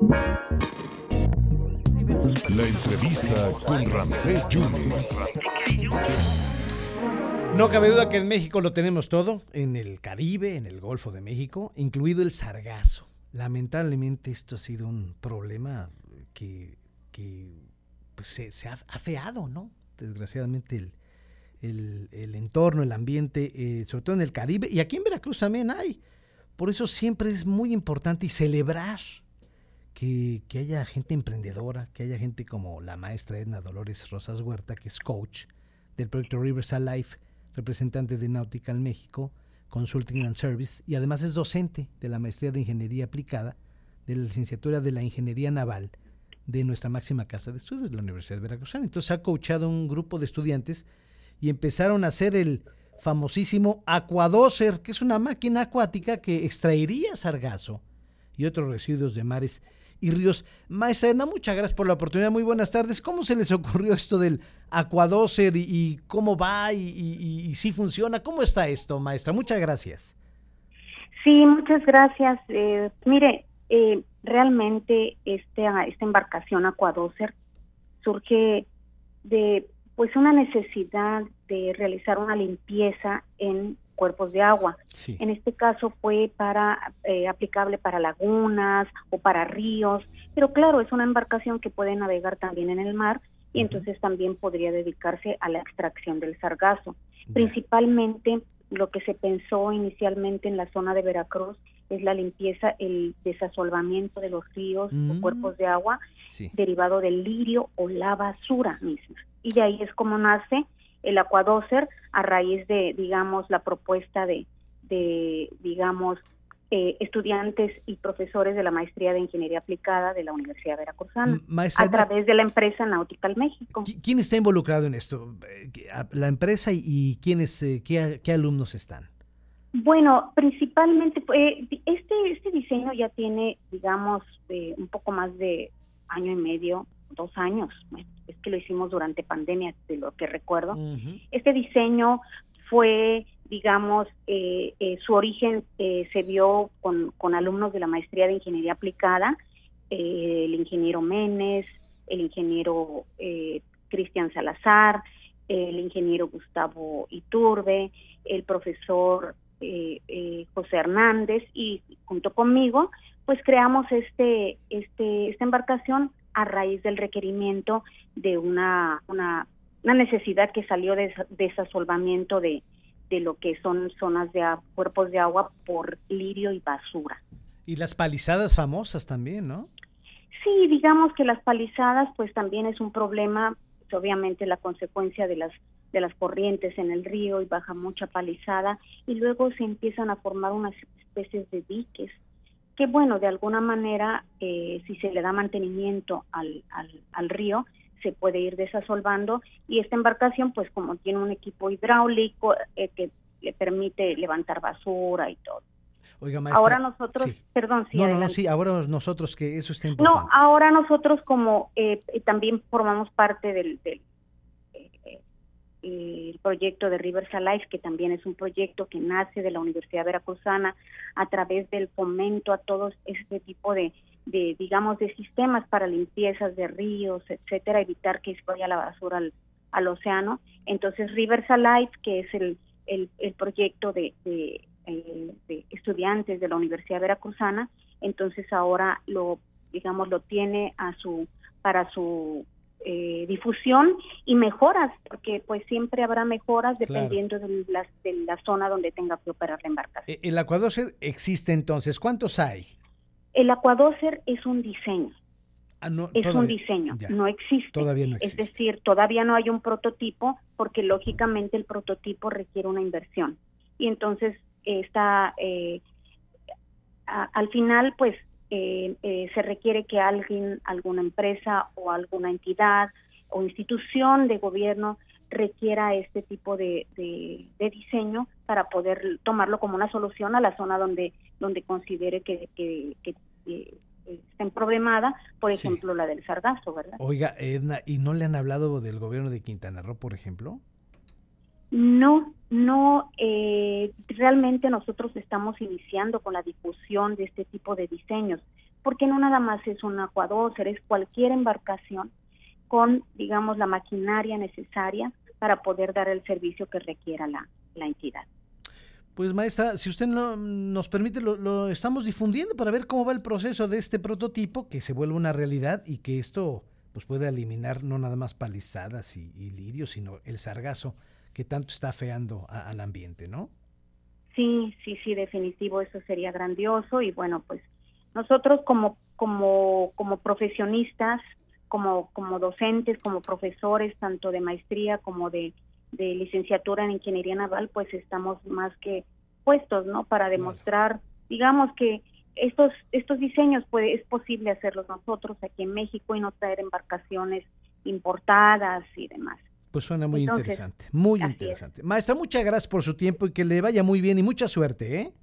La entrevista con Ramsés Yunes. No cabe duda que en México lo tenemos todo, en el Caribe, en el Golfo de México, incluido el sargazo. Lamentablemente esto ha sido un problema que, pues, se, ha afeado, ¿no? Desgraciadamente el, entorno, el ambiente, eh, sobre todo en el Caribe, y aquí en Veracruz también hay. Por eso siempre es muy importante celebrar que, haya gente emprendedora, que haya gente como la maestra Edna Dolores Rosas Huerta, que es coach del proyecto Rivers Life, representante de Nautical México, Consulting and Service, y además es docente de la maestría de Ingeniería Aplicada de la licenciatura de la Ingeniería Naval de nuestra máxima casa de estudios, la Universidad de Veracruz. Entonces ha coachado un grupo de estudiantes y empezaron a hacer el famosísimo Aquadoser, que es una máquina acuática que extraería sargazo y otros residuos de mares y Ríos. Maestra Edna, muchas gracias por la oportunidad. Muy buenas tardes. ¿Cómo se les ocurrió esto del Aquadoser y, cómo va y, si funciona? ¿Cómo está esto, maestra? Muchas gracias. Sí, muchas gracias. Eh, mire, eh, realmente este, esta embarcación Aquadoser surge de pues una necesidad de realizar una limpieza en cuerpos de agua. En este caso fue para eh, aplicable para lagunas o para ríos, pero claro, es una embarcación que puede navegar también en el mar y entonces también podría dedicarse a la extracción del sargazo. Principalmente lo que se pensó inicialmente en la zona de Veracruz es la limpieza, el desasolvamiento de los ríos o mm. cuerpos de agua derivado del lirio o la basura misma. Y de ahí es como nace el Aquadoser a raíz de, digamos, la propuesta de, de digamos, eh, estudiantes y profesores de la maestría de ingeniería aplicada de la Universidad Veracruzana a través de la empresa Nautical México. ¿Quién está involucrado en esto? Eh, ¿La empresa y, quiénes, eh, qué, qué, alumnos están? Bueno, principalmente este este diseño ya tiene, digamos, un poco más de año y medio, dos años es que lo hicimos durante pandemia, de lo que recuerdo. Este diseño fue, digamos, eh, eh, su origen eh, se vio con, con, alumnos de la maestría de ingeniería aplicada, el ingeniero Menes, el ingeniero Cristian Salazar, el ingeniero Gustavo Iturbe, el profesor José Hernández y junto conmigo, pues creamos este, este, esta embarcación a raíz del requerimiento de una, una, necesidad que salió de desasolvamiento de, de lo que son zonas de cuerpos de agua por lirio y basura. Y las palizadas famosas también, ¿no? Sí, digamos que las palizadas pues también es un problema, pues, obviamente la consecuencia de las de las corrientes en el río y baja mucha palizada y luego se empiezan a formar unas especies de diques que bueno, de alguna manera, eh, si se le da mantenimiento al, al, río, se puede ir desasolvando y esta embarcación, pues como tiene un equipo hidráulico eh, que le permite levantar basura y todo. Oiga, maestra, ahora nosotros, perdón, sí. No, no, no, sí, ahora nosotros que eso está importante. No, ahora nosotros como eh, también formamos parte del, del el proyecto de Rivers Alive, que también es un proyecto que nace de la Universidad Veracruzana a través del fomento a todos este tipo de, de digamos, de sistemas para limpiezas de ríos, etcétera, evitar que se vaya la basura al, océano. Entonces, Rivers Alive, que es el, el, proyecto de, de, eh, de estudiantes de la Universidad Veracruzana, entonces ahora lo, digamos, lo tiene a su para su eh, difusión y mejoras, porque pues siempre habrá mejoras dependiendo de, la, de, la, zona donde tenga que operar la embarcación. E, ¿El Aquadoser existe entonces? ¿Cuántos hay? El Aquadoser es un diseño. Ah, es un diseño, no existe. Todavía no existe. Es decir, todavía no hay un prototipo porque lógicamente el prototipo requiere una inversión. Y entonces está, eh, al final, pues eh, eh, se requiere que alguien, alguna empresa o alguna entidad o institución de gobierno requiera este tipo de, de, diseño para poder tomarlo como una solución a la zona donde donde considere que, que, que, estén problemada, por ejemplo la del sargazo, ¿verdad? Oiga, Edna, ¿y no le han hablado del gobierno de Quintana Roo, por ejemplo? No, no, eh, realmente nosotros estamos iniciando con la difusión de este tipo de diseños. porque no nada más es un acuadócer, es cualquier embarcación con, digamos, la maquinaria necesaria para poder dar el servicio que requiera la, la entidad. Pues maestra, si usted no, nos permite, lo, estamos difundiendo para ver cómo va el proceso de este prototipo, que se vuelva una realidad y que esto pues pueda eliminar no nada más palizadas y, lirios, sino el sargazo que tanto está afeando al ambiente, ¿no? Sí, sí, sí, definitivo, eso sería grandioso y bueno, pues nosotros como como como profesionistas, como como docentes, como profesores tanto de maestría como de de licenciatura en ingeniería naval, pues estamos más que puestos, ¿no? Para demostrar, digamos que estos estos diseños puede es posible hacerlos nosotros aquí en México y no traer embarcaciones importadas y demás. Pues suena muy interesante, muy interesante. Maestra, muchas gracias por su tiempo y que le vaya muy bien y mucha suerte, ¿eh?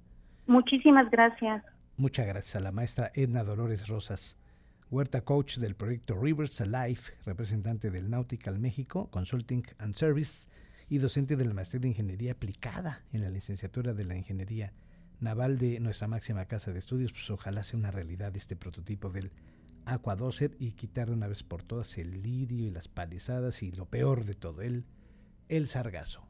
Muchísimas gracias. Muchas gracias a la maestra Edna Dolores Rosas, Huerta Coach del proyecto Rivers Alive, representante del Nautical México Consulting and Service y docente de la maestría de Ingeniería Aplicada en la licenciatura de la Ingeniería Naval de nuestra máxima casa de estudios. Pues ojalá sea una realidad este prototipo del Aquadoser y quitar de una vez por todas el lirio y las palizadas y lo peor de todo, el, el sargazo.